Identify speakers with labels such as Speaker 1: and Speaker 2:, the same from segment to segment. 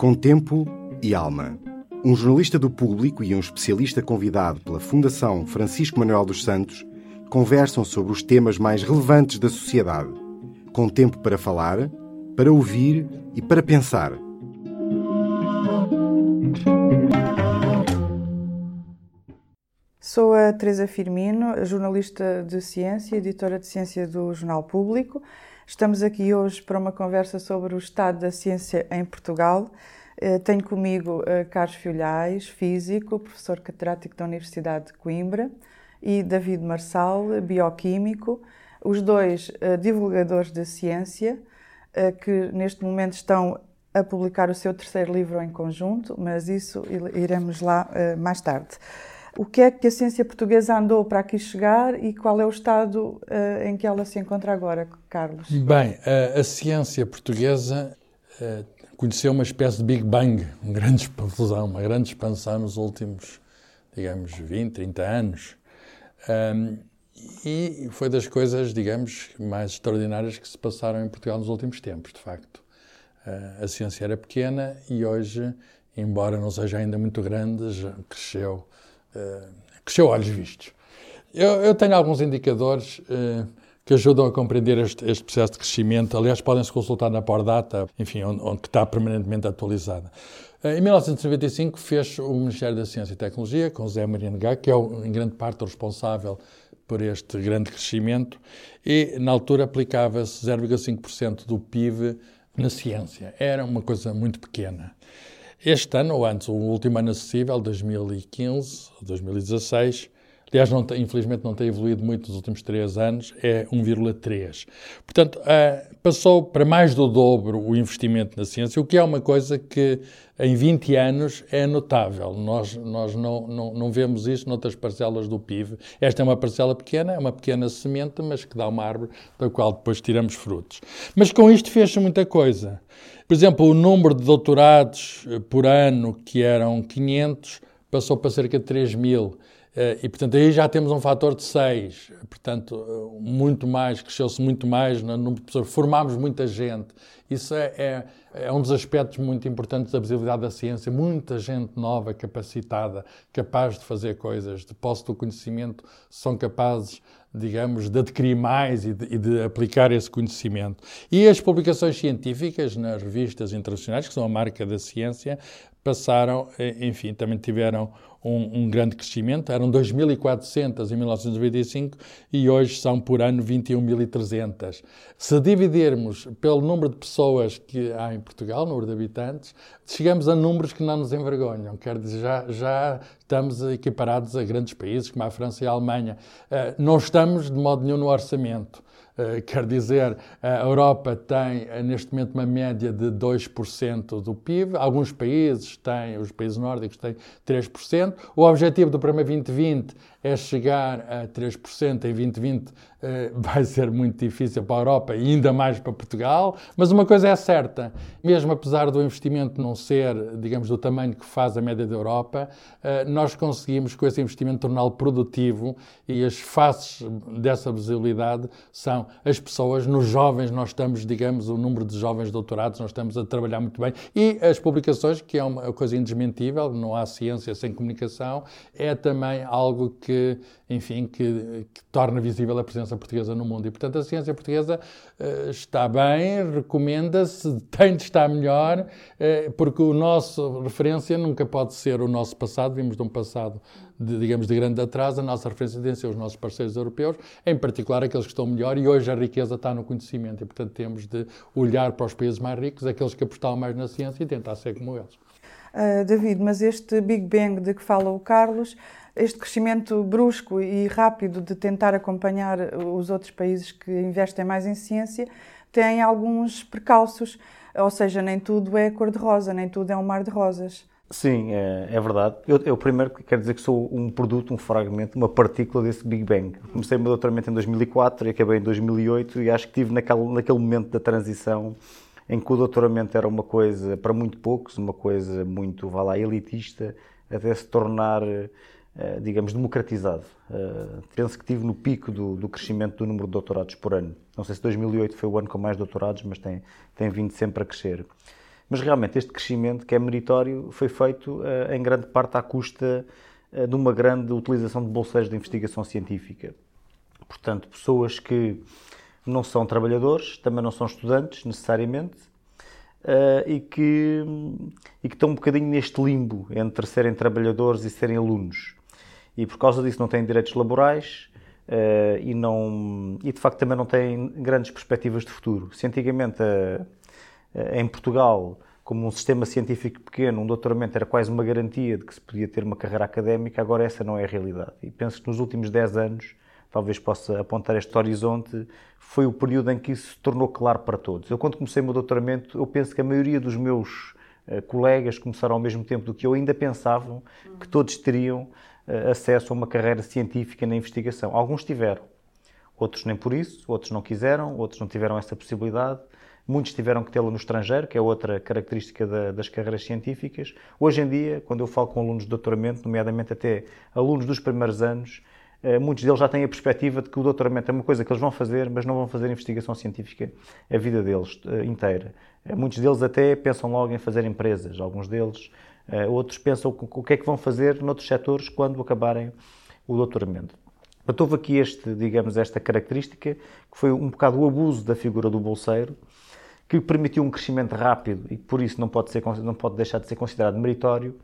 Speaker 1: Com tempo e alma. Um jornalista do público e um especialista convidado pela Fundação Francisco Manuel dos Santos conversam sobre os temas mais relevantes da sociedade. Com tempo para falar, para ouvir e para pensar.
Speaker 2: Sou a Teresa Firmino, jornalista de ciência, editora de ciência do Jornal Público. Estamos aqui hoje para uma conversa sobre o estado da ciência em Portugal. Eh, tenho comigo eh, Carlos Filhais, físico, professor catedrático da Universidade de Coimbra, e David Marçal, bioquímico, os dois eh, divulgadores da ciência, que neste momento estão a publicar o seu terceiro livro em conjunto, mas isso iremos lá mais tarde. O que é que a ciência portuguesa andou para aqui chegar e qual é o estado uh, em que ela se encontra agora, Carlos?
Speaker 3: Bem, a, a ciência portuguesa uh, conheceu uma espécie de Big Bang, uma grande explosão, uma grande expansão nos últimos, digamos, 20, 30 anos. Um, e foi das coisas, digamos, mais extraordinárias que se passaram em Portugal nos últimos tempos, de facto. Uh, a ciência era pequena e hoje, embora não seja ainda muito grande, já cresceu uh, cresceu olhos vistos. Eu, eu, tenho alguns indicadores uh, que ajudam a compreender este, este, processo de crescimento. Aliás, podem-se consultar na Pordata, enfim, onde, onde está permanentemente atualizada. Uh, em 1995 fez o Ministério da Ciência e Tecnologia, com José Maria Negá, que é o, em grande parte o responsável por este grande crescimento, e na altura aplicava-se 0,5% do PIB na ciência. Era uma coisa muito pequena. Este ano, ou antes, o último ano acessível, 2015, 2016, aliás, não infelizmente não tem evoluído muito nos últimos três anos, é 1,3. Portanto, uh, passou para mais do dobro o investimento na ciência, o que é uma coisa que em 20 anos é notável. Nós, nós não, não, não vemos isso noutras parcelas do PIB. Esta é uma parcela pequena, é uma pequena semente, mas que dá uma árvore da qual depois tiramos frutos. Mas com isto fez-se muita coisa. Por exemplo, o número de doutorados eh, por ano, que eram 500, passou para cerca de 3 mil. Eh, e, portanto, aí já temos um fator de 6. Portanto, eh, muito mais, cresceu-se muito mais no número de pessoas. Formámos muita gente. Isso é, é, é, um dos aspectos muito importantes da visibilidade da ciência. Muita gente nova, capacitada, capaz de fazer coisas, de posse do conhecimento, são capazes digamos, de adquirir mais e de, e de, aplicar esse conhecimento. E as publicações científicas nas revistas internacionais, que são a marca da ciência, passaram, eh, enfim, também tiveram um, um grande crescimento. Eram 2.400 em 1995 e hoje são por ano 21.300. Se dividirmos pelo número de pessoas que há em Portugal, número de habitantes, chegamos a números que não nos envergonham. Quer dizer, já, já estamos equiparados a grandes países como a França e a Alemanha. Uh, não estamos de modo nenhum no orçamento. Eh, quer dizer, a Europa tem eh, neste momento uma média de 2% do PIB, alguns países têm, os países nórdicos têm 3%. O objetivo do Programa 2020 é chegar a 3% em 2020 eh, vai ser muito difícil para a Europa e ainda mais para Portugal, mas uma coisa é certa, mesmo apesar do investimento não ser, digamos, do tamanho que faz a média da Europa, eh, nós conseguimos com esse investimento torná-lo produtivo e as faces dessa visibilidade são as pessoas, nos jovens nós estamos, digamos, o número de jovens doutorados, nós estamos a trabalhar muito bem e as publicações, que é uma coisa indesmentível, não há ciência sem comunicação, é também algo que que, enfim, que, que, torna visível a presença portuguesa no mundo. E, portanto, a ciência portuguesa uh, está bem, recomenda-se, tem de estar melhor, uh, porque o nosso referência nunca pode ser o nosso passado, vimos de um passado, de, digamos, de grande atraso, a nossa referência tem de ser os nossos parceiros europeus, em particular aqueles que estão melhor, e hoje a riqueza está no conhecimento, e, portanto, temos de olhar para os países mais ricos, aqueles que apostaram mais na ciência, e tentar ser como eles.
Speaker 2: Uh, David, mas este Big Bang de que fala o Carlos este crescimento brusco e rápido de tentar acompanhar os outros países que investem mais em ciência tem alguns precalços, ou seja, nem tudo é cor-de-rosa, nem tudo é um mar de rosas.
Speaker 4: Sim, é, é verdade. Eu, eu, primeiro quero dizer que sou um produto, um fragmento, uma partícula desse Big Bang. Comecei o meu doutoramento em 2004 e acabei em 2008 e acho que tive naquele, naquele momento da transição em que o doutoramento era uma coisa para muito poucos, uma coisa muito, vá lá, elitista, até se tornar digamos, democratizado. Uh, penso que tive no pico do, do, crescimento do número de doutorados por ano. Não sei se 2008 foi o ano com mais doutorados, mas tem, tem vindo sempre a crescer. Mas realmente este crescimento, que é meritório, foi feito uh, em grande parte à custa de uma grande utilização de bolseiros de investigação científica. Portanto, pessoas que não são trabalhadores, também não são estudantes necessariamente, e, que, e que estão um bocadinho neste limbo entre serem trabalhadores e serem alunos. E por causa disso não têm direitos laborais, Uh, e, não, e de facto também não têm grandes perspectivas de futuro. Se antigamente uh, uh, em Portugal, como um sistema científico pequeno, um doutoramento era quase uma garantia de que se podia ter uma carreira académica, agora essa não é a realidade. E penso que nos últimos 10 anos, talvez possa apontar este horizonte, foi o período em que isso se tornou claro para todos. Eu, quando comecei o meu doutoramento, eu penso que a maioria dos meus colegas começaram ao mesmo tempo do que eu, ainda pensavam que todos teriam acesso a uma carreira científica na investigação. Alguns tiveram, outros nem por isso, outros não quiseram, outros não tiveram essa possibilidade. Muitos tiveram que tê-la no estrangeiro, que é outra característica da, das carreiras científicas. Hoje em dia, quando eu falo com alunos de doutoramento, nomeadamente até alunos dos primeiros anos, eh, muitos deles já têm a perspectiva de que o doutoramento é uma coisa que eles vão fazer, mas não vão fazer investigação científica a vida deles eh, inteira. Muitos deles até pensam logo em fazer empresas, alguns deles outros pensam o que é que vão fazer noutros setores quando acabarem o doutoramento. Portanto, houve aqui este, digamos, esta característica, que foi um bocado o abuso da figura do bolseiro, que permitiu um crescimento rápido e por isso não pode, ser, não pode deixar de ser considerado meritório,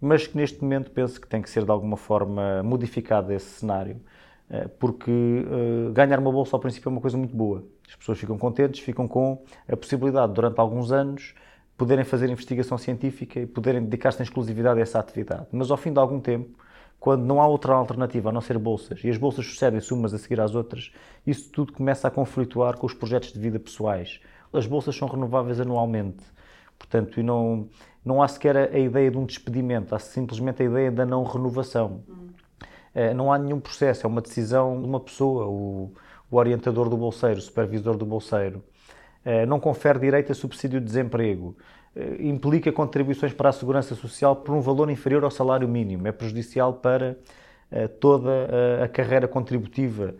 Speaker 4: mas que neste momento penso que tem que ser de alguma forma modificado esse cenário, eh, porque uh, ganhar uma bolsa ao princípio é uma coisa muito boa. As pessoas ficam contentes, ficam com a possibilidade durante alguns anos poderem fazer investigação científica e poderem dedicar-se em exclusividade a essa atividade. Mas ao fim de algum tempo, quando não há outra alternativa a não ser bolsas, e as bolsas sucedem-se umas a seguir às outras, isso tudo começa a conflituar com os projetos de vida pessoais. As bolsas são renováveis anualmente, portanto, e não, não há sequer a ideia de um despedimento, há simplesmente a ideia da não renovação. Hum. Não há nenhum processo, é uma decisão de uma pessoa, o, o orientador do bolseiro, o supervisor do bolseiro. Eh, não confere direito a subsídio de desemprego, eh, implica contribuições para a segurança social por um valor inferior ao salário mínimo, é prejudicial para eh, toda a carreira contributiva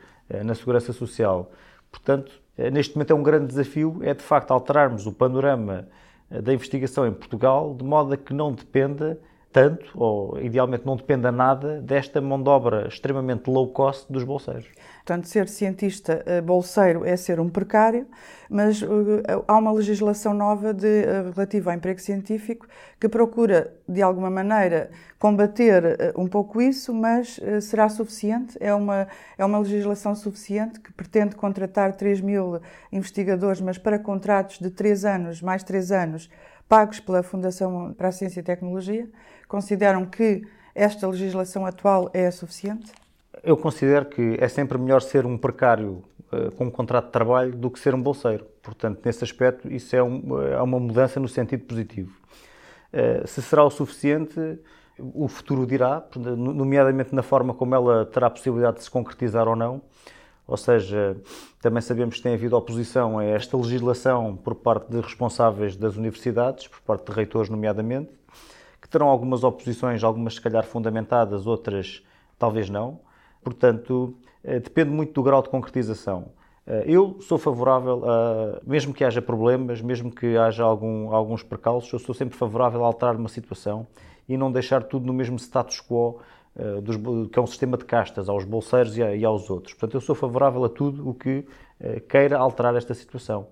Speaker 4: na segurança social. Portanto, neste momento é um grande desafio, é de facto alterarmos o panorama da investigação em Portugal de modo a que não dependa tanto, ou idealmente não dependa nada, desta mão de obra extremamente low cost dos bolseiros.
Speaker 2: Portanto, ser cientista eh, bolseiro é ser um precário, mas uh, há uma legislação nova de, uh, relativa ao emprego científico que procura, de alguma maneira, combater um pouco isso, mas será suficiente? É uma, é uma legislação suficiente que pretende contratar 3 mil investigadores, mas para contratos de 3 anos, mais 3 anos, pagos pela Fundação para a Ciência e Tecnologia? Consideram que esta legislação atual é suficiente?
Speaker 4: Eu considero que é sempre melhor ser um precário uh, com um contrato de trabalho do que ser um bolseiro. Portanto, nesse aspecto, isso é, um, é uma mudança no sentido positivo. Uh, se será o suficiente, o futuro dirá, nomeadamente na forma como ela terá a possibilidade de se concretizar ou não. Ou seja, também sabemos que tem havido oposição a esta legislação por parte de responsáveis das universidades, por parte de reitores, nomeadamente, que terão algumas oposições, algumas se calhar fundamentadas, outras talvez não. Portanto, eh, depende muito do grau de concretização. Eh, eu sou favorável a, mesmo que haja problemas, mesmo que haja algum, alguns percalços, eu sou sempre favorável a alterar uma situação e não deixar tudo no mesmo status quo, uh, dos, que é um sistema de castas, aos bolseiros e, a, e, aos outros. Portanto, eu sou favorável a tudo o que queira alterar esta situação.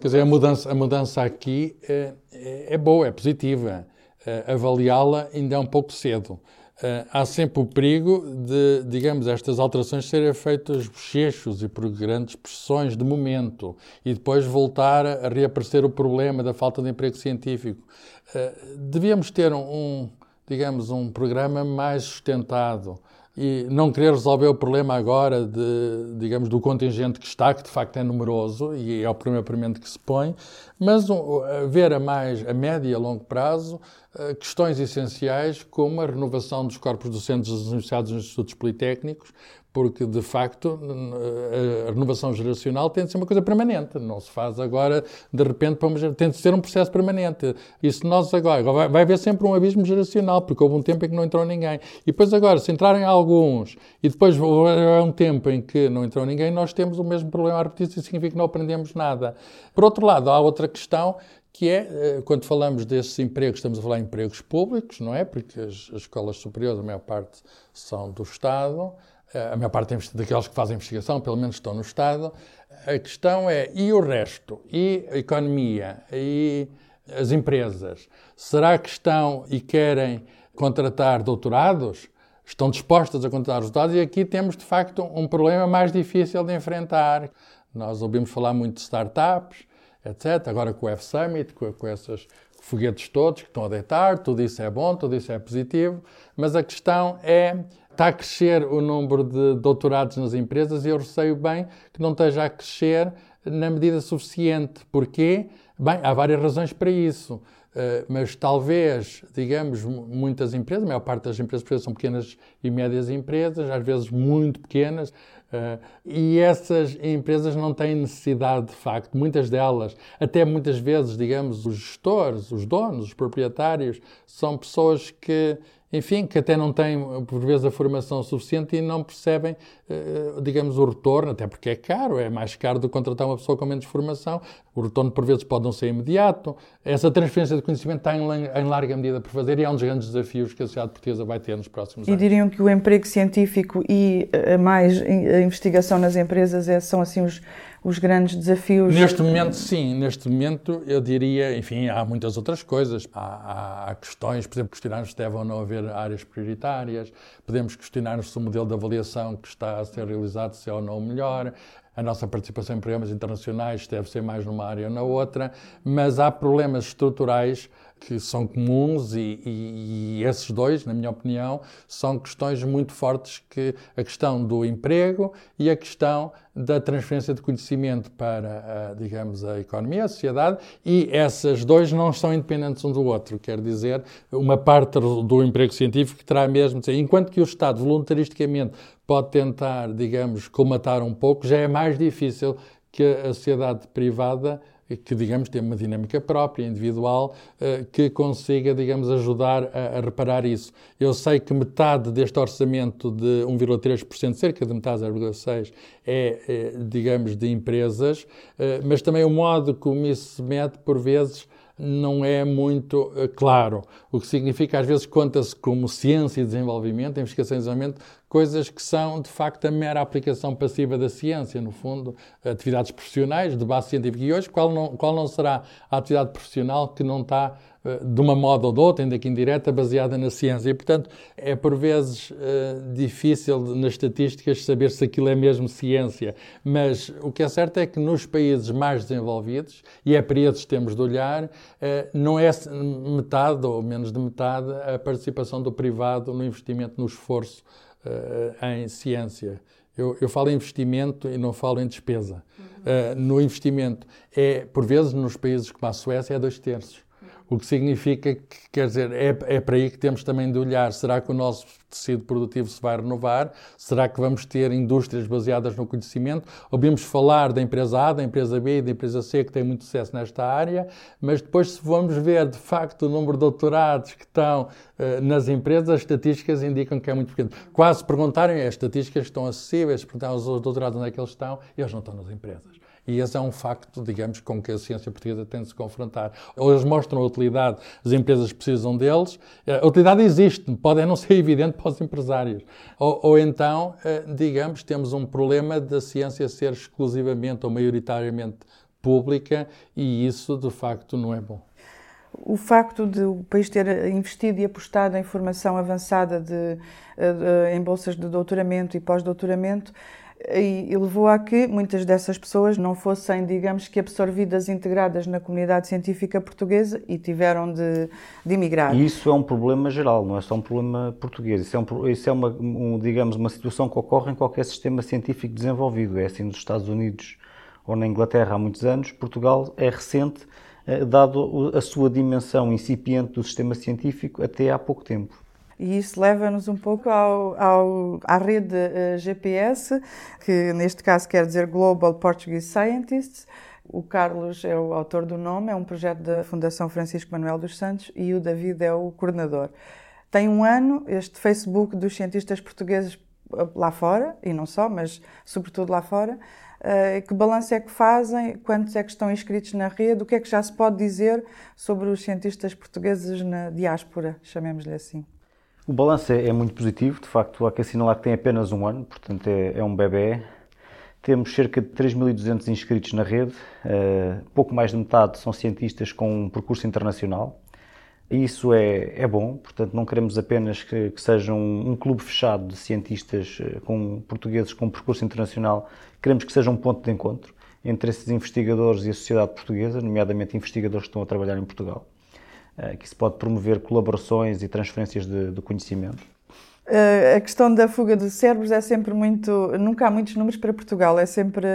Speaker 3: Quer dizer, a mudança, a mudança aqui é, é boa, é positiva. Uh, Avaliá-la ainda é um pouco cedo. Uh, há sempre o perigo de, digamos, estas alterações serem feitas bochechos e por grandes pressões de momento e depois voltar a, reaparecer o problema da falta de emprego científico. Uh, devíamos ter um, um, digamos, um programa mais sustentado e não querer resolver o problema agora de, digamos, do contingente que está, que de facto é numeroso e é o primeiro primeiro que se põe, mas um, ver a mais a médio e a longo prazo uh, questões essenciais como a renovação dos corpos docentes das universidades e dos institutos politécnicos, porque de facto a renovação geracional tem de ser uma coisa permanente, não se faz agora de repente para uma, tem de ser um processo permanente. E se nós agora, vai, vai haver sempre um abismo geracional, porque houve um tempo em que não entrou ninguém. E depois agora, se entrarem alguns e depois houver um tempo em que não entrou ninguém, nós temos o mesmo problema a repetir, isso significa que não aprendemos nada. Por outro lado, há outra questão que é, eh, quando falamos desses empregos, estamos a falar em empregos públicos, não é? Porque as, as escolas superiores, a maior parte são do Estado, a maior parte daqueles que fazem investigação, pelo menos estão no Estado. A questão é, e o resto? E a economia? E as empresas? Será que estão e querem contratar doutorados? Estão dispostas a contratar doutorados? E aqui temos, de facto, um problema mais difícil de enfrentar. Nós ouvimos falar muito de startups, etc. Agora com o F-Summit, com, com esses foguetes todos que estão a deitar, tudo isso é bom, tudo isso é positivo, mas a questão é está a crescer o número de doutorados nas empresas e eu receio bem que não esteja a crescer na medida suficiente. Porquê? Bem, há várias razões para isso. Uh, mas talvez, digamos, muitas empresas, a maior parte das empresas são pequenas e médias empresas, às vezes muito pequenas, Uh, e essas empresas não têm necessidade, de facto, muitas delas, até muitas vezes, digamos, os gestores, os donos, os proprietários, são pessoas que enfim, que até não têm, por vezes, a formação suficiente e não percebem, eh, digamos, o retorno, até porque é caro, é mais caro do que contratar uma pessoa com menos formação. O retorno, por vezes, pode não ser imediato. Essa transferência de conhecimento está em larga medida por fazer e é um dos grandes desafios que a sociedade portuguesa vai ter nos próximos anos.
Speaker 2: E diriam que o emprego científico e eh, mais a investigação nas empresas é, são, assim, os os grandes desafios?
Speaker 3: Neste momento, sim. Neste momento, eu diria, enfim, há muitas outras coisas. Há, há, questões, por exemplo, questionar se deve ou não haver áreas prioritárias. Podemos questionar se o modelo de avaliação que está a ser realizado se é ou não melhor. A nossa participação em programas internacionais deve ser mais numa área ou na outra. Mas há problemas estruturais que são comuns e, e, e, esses dois, na minha opinião, são questões muito fortes que a questão do emprego e a questão da transferência de conhecimento para, a, digamos, a economia, a sociedade, e essas dois não são independentes um do outro. Quer dizer, uma parte do emprego científico terá mesmo enquanto que o Estado voluntaristicamente pode tentar, digamos, colmatar um pouco, já é mais difícil que a sociedade privada que, digamos, tem uma dinâmica própria, individual, eh, que consiga, digamos, ajudar a, reparar isso. Eu sei que metade deste orçamento de 1,3%, cerca de metade, 0,6%, é, é, digamos, de empresas, eh, mas também o modo como isso se mete, por vezes, não é muito uh, claro. O que significa, às vezes, conta-se como ciência e desenvolvimento, investigação e desenvolvimento, coisas que são, de facto, a mera aplicação passiva da ciência, no fundo, atividades profissionais de base científica. E hoje, qual não, qual não será a atividade profissional que não está eh, de uma moda ou de outra, ainda que indireta, baseada na ciência. E, portanto, é por vezes uh, difícil nas estatísticas saber se aquilo é mesmo ciência. Mas o que é certo é que nos países mais desenvolvidos, e é para esses que temos de olhar, uh, não é metade ou menos de metade a participação do privado no investimento, no esforço uh, em ciência. Eu, eu, falo em investimento e não falo em despesa. Uhum. no investimento, é, por vezes, nos países como a Suécia, é dois terços. O que significa que, quer dizer, é, é para aí que temos também de olhar. Será que o nosso tecido produtivo se vai renovar? Será que vamos ter indústrias baseadas no conhecimento? Ouvimos falar da empresa A, da empresa B e da empresa C que tem muito sucesso nesta área, mas depois, se vamos ver de facto o número de doutorados que estão uh, nas empresas, as estatísticas indicam que é muito pequeno. Quase perguntarem, as estatísticas estão acessíveis, perguntar aos doutorados onde é que eles estão, eles não estão nas empresas. E esse é um facto, digamos, com que a ciência portuguesa tem de se confrontar. Ou eles mostram a utilidade, as empresas precisam deles, a utilidade existe, pode não ser evidente para os empresários. Ou, ou então, eh, digamos, temos um problema da ciência ser exclusivamente ou maioritariamente pública e isso, de facto, não é bom.
Speaker 2: O facto de o país ter investido e apostado em formação avançada de, eh, em bolsas de doutoramento e pós-doutoramento e, e levou a que muitas dessas pessoas não fossem, digamos que, absorvidas, integradas na comunidade científica portuguesa e tiveram de, de emigrar.
Speaker 4: E isso é um problema geral, não é só um problema português. Isso é, um, isso é uma, um, digamos, uma situação que ocorre em qualquer sistema científico desenvolvido. É assim nos Estados Unidos ou na Inglaterra há muitos anos. Portugal é recente, eh, dado a sua dimensão incipiente do sistema científico até há pouco tempo.
Speaker 2: E isso leva-nos um pouco ao, ao, à rede uh, GPS, que neste caso quer dizer Global Portuguese Scientists. O Carlos é o autor do nome, é um projeto da Fundação Francisco Manuel dos Santos e o David é o coordenador. Tem um ano, este Facebook dos cientistas portugueses lá fora, e não só, mas sobretudo lá fora. Uh, que balanço é que fazem? Quantos é que estão inscritos na rede? O que é que já se pode dizer sobre os cientistas portugueses na diáspora, chamemos-lhe assim?
Speaker 4: O balanço é, é, muito positivo, de facto, há que assinalar que tem apenas um ano, portanto é, é um bebê. Temos cerca de 3.200 inscritos na rede, uh, pouco mais de metade são cientistas com um percurso internacional. Isso é, é bom, portanto, não queremos apenas que, que seja um, um, clube fechado de cientistas uh, com portugueses com percurso internacional, queremos que seja um ponto de encontro entre esses investigadores e a sociedade portuguesa, nomeadamente investigadores que estão a trabalhar em Portugal, que se pode promover colaborações e transferências de, de conhecimento.
Speaker 2: Uh, a questão da fuga de cérebros é sempre muito. Nunca há muitos números para Portugal. É sempre.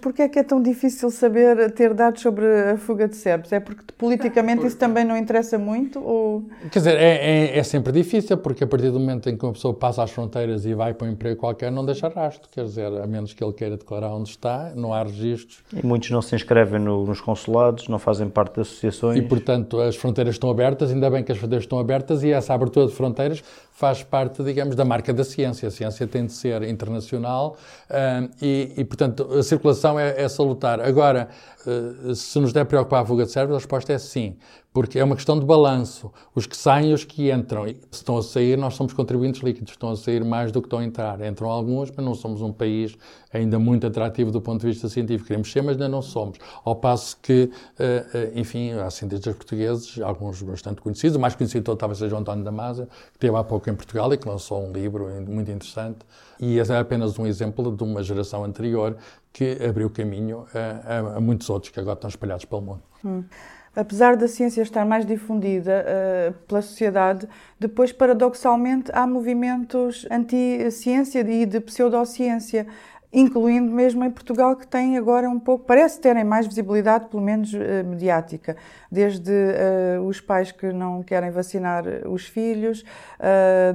Speaker 2: Porquê é que é tão difícil saber, ter dados sobre a fuga de cérebros? É porque politicamente isso também não interessa muito? Ou...
Speaker 3: Quer dizer, é, é, é, sempre difícil, porque a partir do momento em que uma pessoa passa as fronteiras e vai para um emprego qualquer, não deixa rastro. Quer dizer, a menos que ele queira declarar onde está, não há registros.
Speaker 4: E muitos não se inscrevem no, nos consulados, não fazem parte das associações.
Speaker 3: E, portanto, as fronteiras estão abertas, ainda bem que as fronteiras estão abertas e essa abertura de fronteiras faz parte, digamos, da marca da ciência. A ciência tem de ser internacional uh, e, e, portanto, a circulação é, é salutar. Agora, uh, se nos der preocupar a fuga de cérebros, a resposta é sim porque é uma questão de balanço. Os que saem e os que entram. Se estão a sair, nós somos contribuintes líquidos, estão a sair mais do que estão a entrar. Entram alguns, mas não somos um país ainda muito atrativo do ponto de vista científico. Queremos ser, mas ainda não somos. Ao passo que, eh, eh, enfim, há cientistas portugueses, alguns bastante conhecidos, o mais conhecido talvez seja o António Damasio, que esteve há pouco em Portugal e que lançou um livro muito interessante. E esse é apenas um exemplo de uma geração anterior que abriu caminho a, a, a muitos outros que agora estão espalhados pelo mundo. Hum
Speaker 2: apesar da ciência estar mais difundida uh, pela sociedade, depois, paradoxalmente, há movimentos anti-ciência e de pseudociência incluindo mesmo em Portugal, que tem agora um pouco, parece terem mais visibilidade, pelo menos uh, mediática, desde uh, os pais que não querem vacinar os filhos,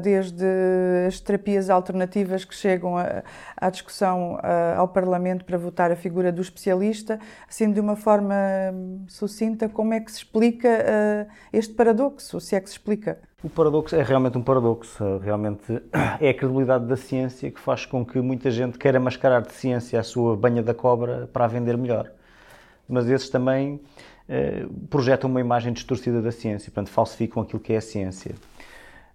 Speaker 2: desde as terapias alternativas que chegam a, à discussão ao Parlamento para votar a figura do especialista, assim de uma forma hum, sucinta, como é que se explica este paradoxo, se é que se explica?
Speaker 4: O paradoxo é realmente um paradoxo. Realmente é a credibilidade da ciência que faz com que muita gente queira mascarar de ciência a sua banha da cobra para a vender melhor. Mas esses também eh, projetam uma imagem distorcida da ciência, portanto, falsificam aquilo que é a ciência.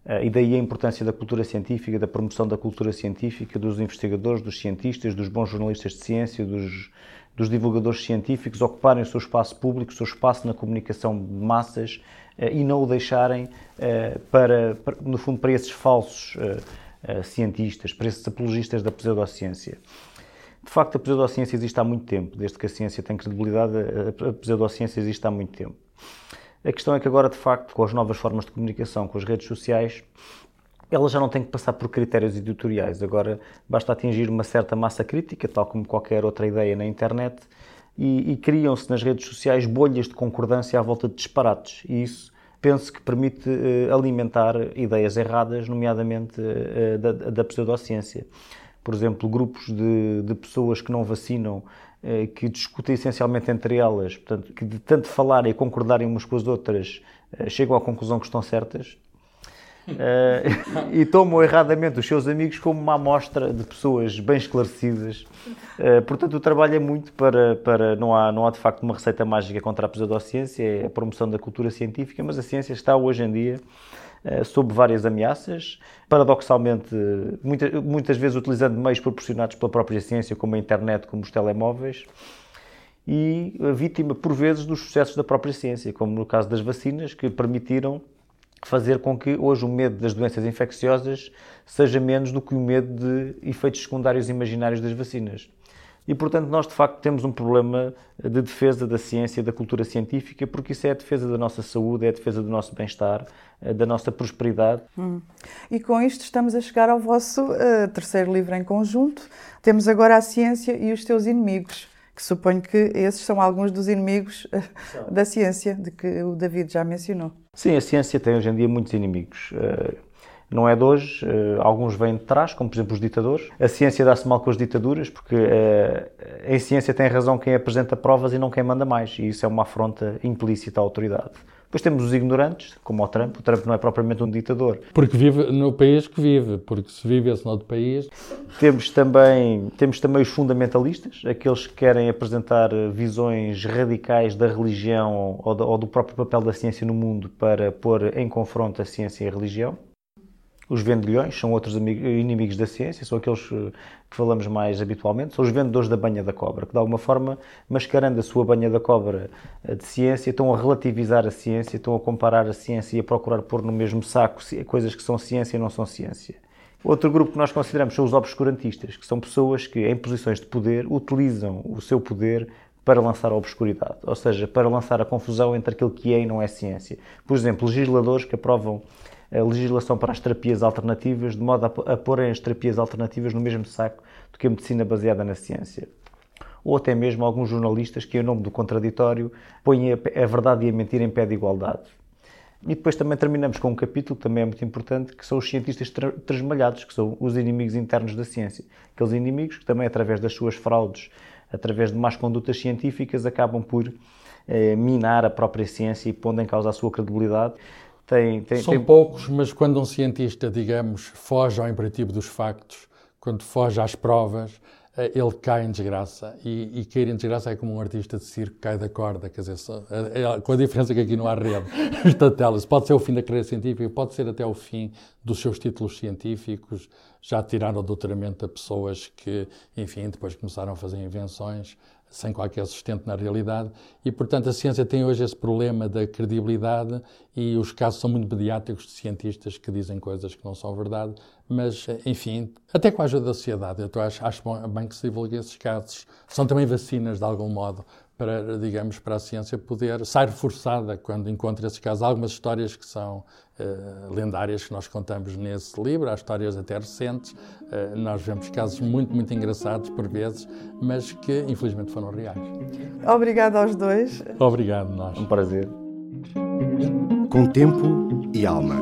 Speaker 4: Eh, e daí a importância da cultura científica, da promoção da cultura científica, dos investigadores, dos cientistas, dos bons jornalistas de ciência, dos, dos divulgadores científicos ocuparem o seu espaço público, o seu espaço na comunicação de massas e não o deixarem eh, para, para, no fundo, para esses falsos eh, cientistas, para esses apologistas da pseudociência. De facto, a pseudociência existe há muito tempo. Desde que a ciência tem credibilidade, a pseudociência existe há muito tempo. A questão é que agora, de facto, com as novas formas de comunicação, com as redes sociais, ela já não tem que passar por critérios editoriais. Agora basta atingir uma certa massa crítica, tal como qualquer outra ideia na internet, e, e criam-se nas redes sociais bolhas de concordância à volta de disparates. E isso penso que permite uh, alimentar ideias erradas, nomeadamente uh, da, da pseudociência. Por exemplo, grupos de, de pessoas que não vacinam, que discutem essencialmente entre elas, portanto, que de tanto falarem e concordarem umas com as outras, chegam à conclusão que estão certas, Uh, e tomam erradamente os seus amigos como uma amostra de pessoas bem esclarecidas. Uh, portanto, o trabalho é muito para. para não, há, não há de facto uma receita mágica contra a pseudociência, é a promoção da cultura científica, mas a ciência está hoje em dia uh, sob várias ameaças, paradoxalmente, muita, muitas vezes utilizando meios proporcionados pela própria ciência, como a internet, como os telemóveis e vítima, por vezes, dos sucessos da própria ciência, como no caso das vacinas, que permitiram fazer com que hoje o medo das doenças infecciosas seja menos do que o medo de efeitos secundários imaginários das vacinas. E, portanto, nós de facto temos um problema de defesa da ciência da cultura científica, porque isso é a defesa da nossa saúde, é a defesa do nosso bem-estar, eh, da nossa prosperidade. Hum.
Speaker 2: E com isto estamos a chegar ao vosso uh, terceiro livro em conjunto. Temos agora a ciência e os seus inimigos que suponho que esses são alguns dos inimigos eh, da ciência, de que o David já mencionou.
Speaker 4: Sim, a ciência tem hoje em dia muitos inimigos. Eh, não é de hoje, eh, alguns vêm de trás, como por exemplo os ditadores. A ciência dá-se mal com as ditaduras, porque em ciência tem razão quem apresenta provas e não quem manda mais, e isso é uma afronta implícita à autoridade. Depois temos os ignorantes, como o Trump. O Trump não é propriamente um ditador.
Speaker 3: Porque vive no país que vive, porque se vivesse noutro país.
Speaker 4: Temos também, temos também os fundamentalistas, aqueles que querem apresentar visões radicais da religião ou, ou do próprio papel da ciência no mundo para pôr em confronto a ciência e a religião. Os vendilhões são outros inimigos da ciência, são aqueles eh, que falamos mais habitualmente, são os vendedores da banha da cobra, que de alguma forma, mascarando a sua banha da cobra eh, de ciência, estão a relativizar a ciência, estão a comparar a ciência e a procurar pôr no mesmo saco coisas que são ciência e não são ciência. Outro grupo que nós consideramos são os obscurantistas, que são pessoas que, em posições de poder, utilizam o seu poder para lançar a obscuridade, ou seja, para lançar a confusão entre aquilo que é e não é ciência. Por exemplo, legisladores que aprovam a legislação para as terapias alternativas, de modo a, a porem as terapias alternativas no mesmo saco do que a medicina baseada na ciência. Ou até mesmo alguns jornalistas que, em nome do contraditório, põem a, a verdade e a mentira em pé de igualdade. E depois também terminamos com um capítulo que também é muito importante, que são os cientistas tra trasmalhados, que são os inimigos internos da ciência. Aqueles inimigos que também, através das suas fraudes, através de más condutas científicas, acabam por eh, minar a própria ciência e pondo em causa a sua credibilidade.
Speaker 3: Tem, tem, São tem... poucos, mas quando um cientista, digamos, foge ao imperativo dos factos, quando foge às provas, eh, ele cai em desgraça. E, e, cair em desgraça é como um artista de circo cai da corda, quer dizer, só, é, com a diferença que aqui não há rede. Portanto, pode ser o fim da carreira científica, pode ser até o fim dos seus títulos científicos. Já tiraram o doutoramento a pessoas que, enfim, depois começaram a fazer invenções sem qualquer sustento na realidade. E, portanto, a ciência tem hoje esse problema da credibilidade e os casos são muito mediáticos de cientistas que dizem coisas que não são verdade, mas, enfim, até com a ajuda da sociedade, eu acho, acho bem que se divulgue esses casos. São também vacinas, de algum modo, para, digamos, para a ciência poder sair reforçada quando encontra esses casos. Há algumas histórias que são uh, lendárias que nós contamos nesse livro, há histórias até recentes. Uh, nós vemos casos muito, muito engraçados por vezes, mas que infelizmente foram reais.
Speaker 2: Obrigado aos dois.
Speaker 3: Obrigado, nós.
Speaker 4: Um prazer.
Speaker 1: Com tempo e alma.